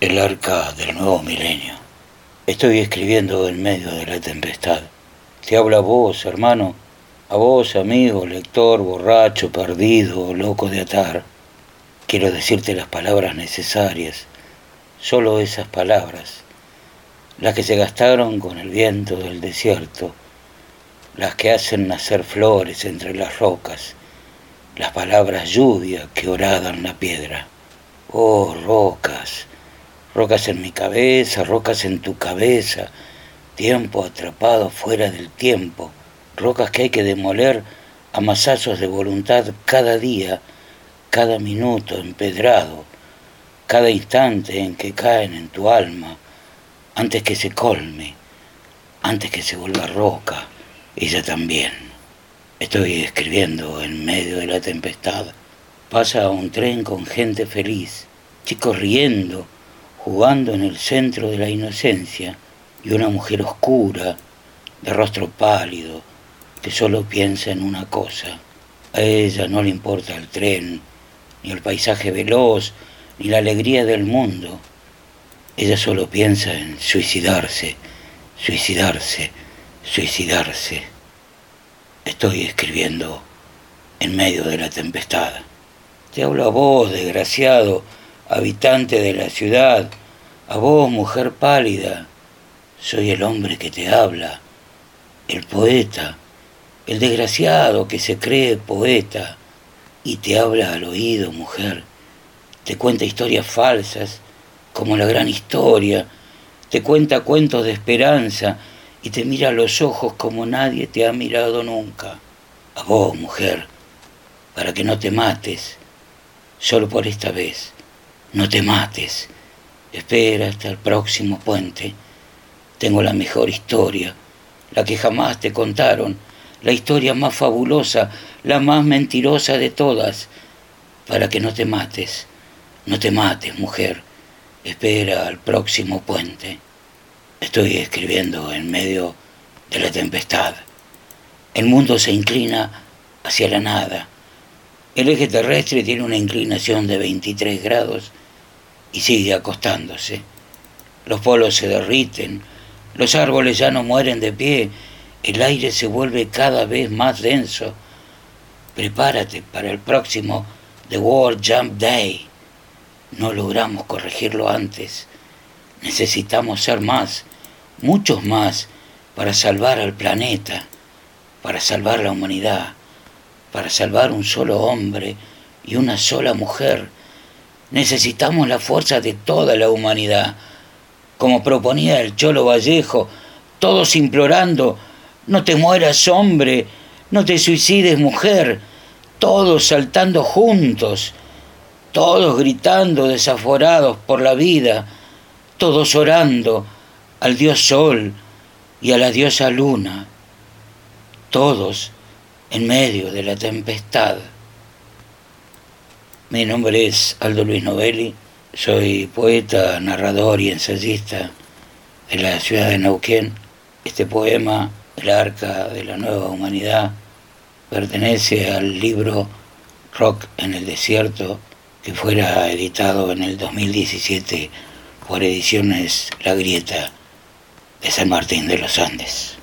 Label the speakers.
Speaker 1: el arca del nuevo milenio. Estoy escribiendo en medio de la tempestad. Te habla a vos, hermano, a vos, amigo, lector, borracho, perdido, loco de atar. Quiero decirte las palabras necesarias, solo esas palabras, las que se gastaron con el viento del desierto, las que hacen nacer flores entre las rocas, las palabras lluvia que horadan la piedra. Oh, rocas, rocas en mi cabeza, rocas en tu cabeza, tiempo atrapado fuera del tiempo, rocas que hay que demoler a masazos de voluntad cada día, cada minuto empedrado, cada instante en que caen en tu alma, antes que se colme, antes que se vuelva roca, ella también. Estoy escribiendo en medio de la tempestad. Pasa un tren con gente feliz, chicos riendo, jugando en el centro de la inocencia, y una mujer oscura, de rostro pálido, que solo piensa en una cosa. A ella no le importa el tren, ni el paisaje veloz, ni la alegría del mundo. Ella solo piensa en suicidarse, suicidarse, suicidarse. Estoy escribiendo en medio de la tempestad. Te hablo a vos, desgraciado, habitante de la ciudad, a vos, mujer pálida, soy el hombre que te habla, el poeta, el desgraciado que se cree poeta y te habla al oído, mujer. Te cuenta historias falsas, como la gran historia, te cuenta cuentos de esperanza y te mira a los ojos como nadie te ha mirado nunca. A vos, mujer, para que no te mates, solo por esta vez no te mates. Espera hasta el próximo puente. Tengo la mejor historia, la que jamás te contaron, la historia más fabulosa, la más mentirosa de todas, para que no te mates. No te mates, mujer. Espera al próximo puente. Estoy escribiendo en medio de la tempestad. El mundo se inclina hacia la nada. El eje terrestre tiene una inclinación de 23 grados y sigue acostándose. Los polos se derriten, los árboles ya no mueren de pie, el aire se vuelve cada vez más denso. Prepárate para el próximo The World Jump Day. No logramos corregirlo antes. Necesitamos ser más, muchos más, para salvar al planeta, para salvar la humanidad, para salvar un solo hombre y una sola mujer Necesitamos la fuerza de toda la humanidad. Como proponía el Cholo Vallejo, todos implorando, no te mueras hombre, no te suicides mujer, todos saltando juntos, todos gritando desaforados por la vida, todos orando al dios sol y a la diosa luna, todos en medio de la tempestad. Mi nombre es Aldo Luis Novelli, soy poeta, narrador y ensayista de la ciudad de Neuquén. Este poema, El Arca de la Nueva Humanidad, pertenece al libro Rock en el Desierto, que fuera editado en el 2017 por Ediciones La Grieta de San Martín de los Andes.